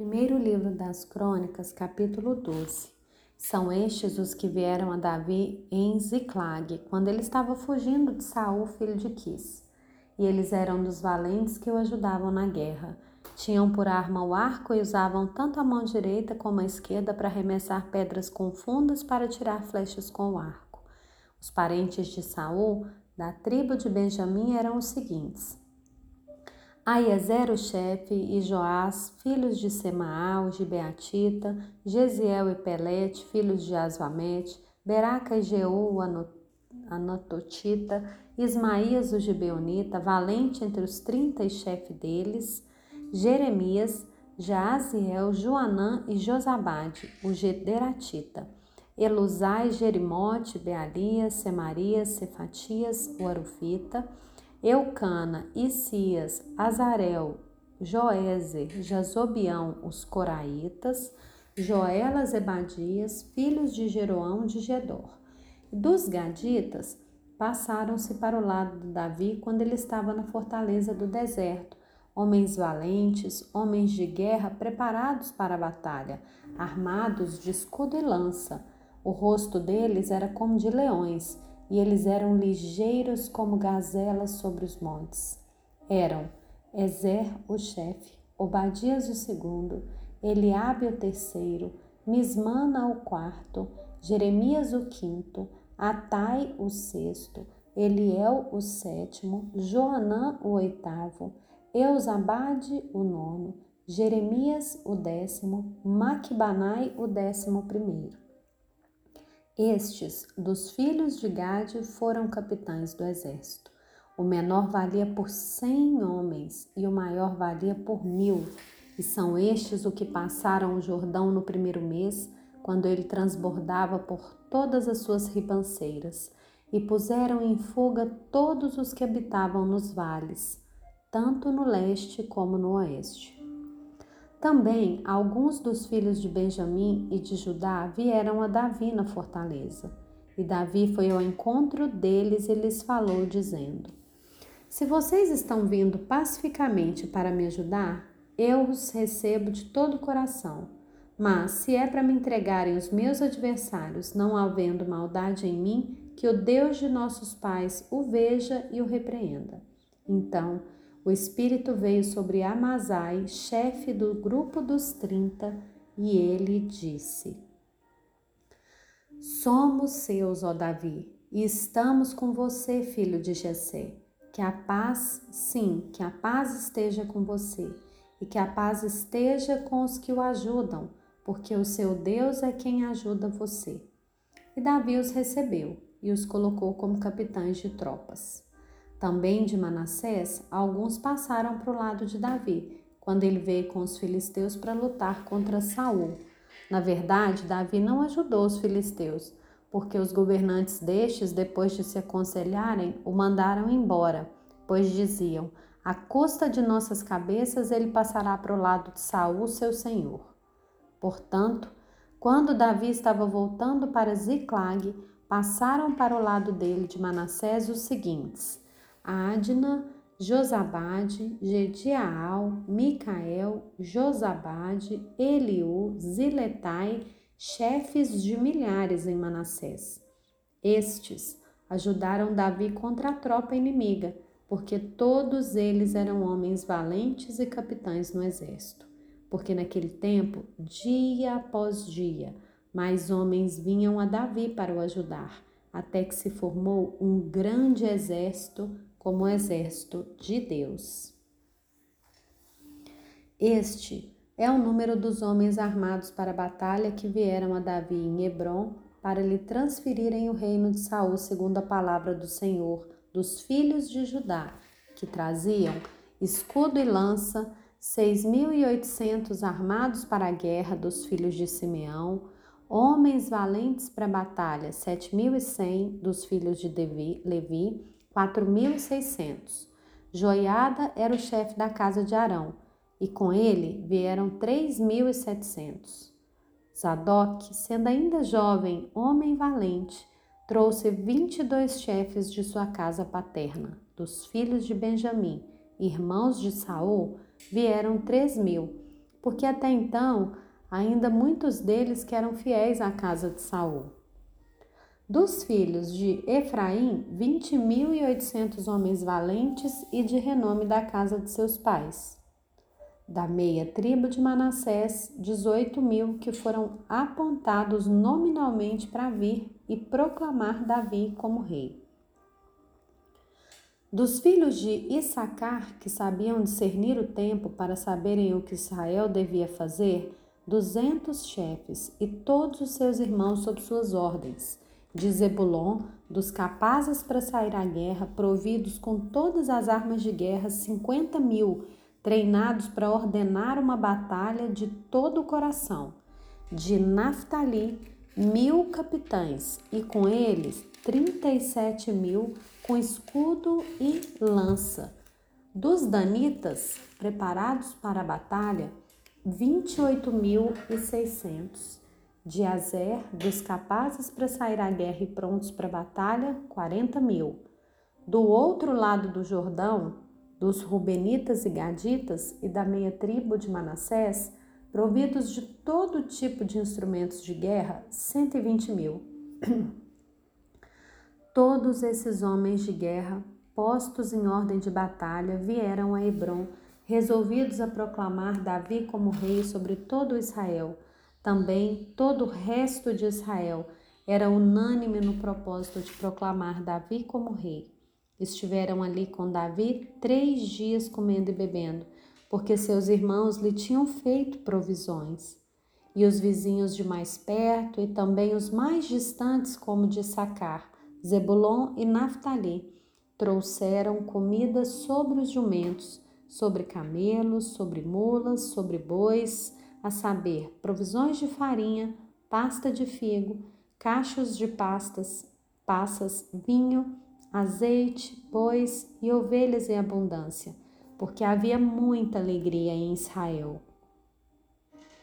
Primeiro livro das Crônicas, capítulo 12. São estes os que vieram a Davi em Ziclag, quando ele estava fugindo de Saul, filho de Quis. E eles eram dos valentes que o ajudavam na guerra. Tinham por arma o arco e usavam tanto a mão direita como a esquerda para arremessar pedras confundas para tirar flechas com o arco. Os parentes de Saul, da tribo de Benjamim, eram os seguintes: Aiezer o chefe e Joás, filhos de Semaal, de Beatita, Gesiel e Pelete, filhos de Asvamete, Beraca e Jeú, Anatotita, Ismaías o Gibeonita, valente entre os trinta e chefe deles, Jeremias, Jaaziel, Joanã e Josabade, o Gederatita, Elusai, Jerimote, Bealias, Semarias, Cefatias, o Arufita, Eucana, Isias, Azarel, Joézer, Jazobião, os Coraitas, Joelas e Badias, filhos de Jeroão de Gedor. Dos Gaditas, passaram-se para o lado de Davi quando ele estava na fortaleza do deserto, homens valentes, homens de guerra preparados para a batalha, armados de escudo e lança. O rosto deles era como de leões e eles eram ligeiros como gazelas sobre os montes. Eram Ezer, o chefe, Obadias o segundo, Eliabe o terceiro, Mismana o quarto, Jeremias o quinto, Atai o sexto, Eliel o sétimo, Joanã o oitavo, Eusabade o nono, Jeremias o décimo, Maquibanai o décimo primeiro. Estes, dos filhos de Gade, foram capitães do exército. O menor valia por cem homens e o maior valia por mil. E são estes o que passaram o Jordão no primeiro mês, quando ele transbordava por todas as suas ribanceiras, e puseram em fuga todos os que habitavam nos vales, tanto no leste como no oeste. Também alguns dos filhos de Benjamim e de Judá vieram a Davi na fortaleza. E Davi foi ao encontro deles e lhes falou, dizendo: Se vocês estão vindo pacificamente para me ajudar, eu os recebo de todo o coração. Mas se é para me entregarem os meus adversários, não havendo maldade em mim, que o Deus de nossos pais o veja e o repreenda. Então, o Espírito veio sobre Amazai, chefe do grupo dos trinta, e ele disse: Somos seus, ó Davi, e estamos com você, filho de Jessé. Que a paz, sim, que a paz esteja com você, e que a paz esteja com os que o ajudam, porque o seu Deus é quem ajuda você. E Davi os recebeu e os colocou como capitães de tropas. Também de Manassés, alguns passaram para o lado de Davi, quando ele veio com os filisteus para lutar contra Saul. Na verdade, Davi não ajudou os filisteus, porque os governantes destes, depois de se aconselharem, o mandaram embora, pois diziam: à custa de nossas cabeças ele passará para o lado de Saul, seu senhor. Portanto, quando Davi estava voltando para Ziclag, passaram para o lado dele de Manassés os seguintes: Adna, Josabade, Gediaal, Micael, Josabade, Eliú, Ziletai, chefes de milhares em Manassés. Estes ajudaram Davi contra a tropa inimiga, porque todos eles eram homens valentes e capitães no exército. Porque naquele tempo, dia após dia, mais homens vinham a Davi para o ajudar, até que se formou um grande exército como o exército de Deus. Este é o número dos homens armados para a batalha que vieram a Davi em Hebron para lhe transferirem o reino de Saul segundo a palavra do Senhor, dos filhos de Judá, que traziam escudo e lança, seis mil e oitocentos armados para a guerra dos filhos de Simeão, homens valentes para a batalha, sete mil e cem dos filhos de Levi, 4.600. Joiada era o chefe da casa de Arão, e com ele vieram 3.700. Zadok, sendo ainda jovem, homem valente, trouxe 22 chefes de sua casa paterna. Dos filhos de Benjamim, irmãos de Saul, vieram três mil, porque até então ainda muitos deles que eram fiéis à casa de Saul. Dos filhos de Efraim, vinte mil e oitocentos homens valentes e de renome da casa de seus pais. Da meia tribo de Manassés, dezoito mil que foram apontados nominalmente para vir e proclamar Davi como rei. Dos filhos de Issacar, que sabiam discernir o tempo para saberem o que Israel devia fazer, duzentos chefes e todos os seus irmãos sob suas ordens. De Zebulon, dos capazes para sair à guerra, providos com todas as armas de guerra, cinquenta mil, treinados para ordenar uma batalha de todo o coração. De Naphtali, mil capitães, e com eles trinta e sete mil com escudo e lança. Dos danitas, preparados para a batalha, 28.600. De Azer, dos capazes para sair à guerra e prontos para a batalha, 40 mil. Do outro lado do Jordão, dos Rubenitas e Gaditas e da meia tribo de Manassés, providos de todo tipo de instrumentos de guerra, 120 mil. Todos esses homens de guerra, postos em ordem de batalha, vieram a Hebron resolvidos a proclamar Davi como rei sobre todo Israel. Também todo o resto de Israel era unânime no propósito de proclamar Davi como rei. Estiveram ali com Davi três dias comendo e bebendo, porque seus irmãos lhe tinham feito provisões. E os vizinhos de mais perto e também os mais distantes, como de Sacar, Zebulon e Naphtali, trouxeram comida sobre os jumentos sobre camelos, sobre mulas, sobre bois, a saber, provisões de farinha, pasta de figo, cachos de pastas, passas, vinho, azeite, bois e ovelhas em abundância, porque havia muita alegria em Israel.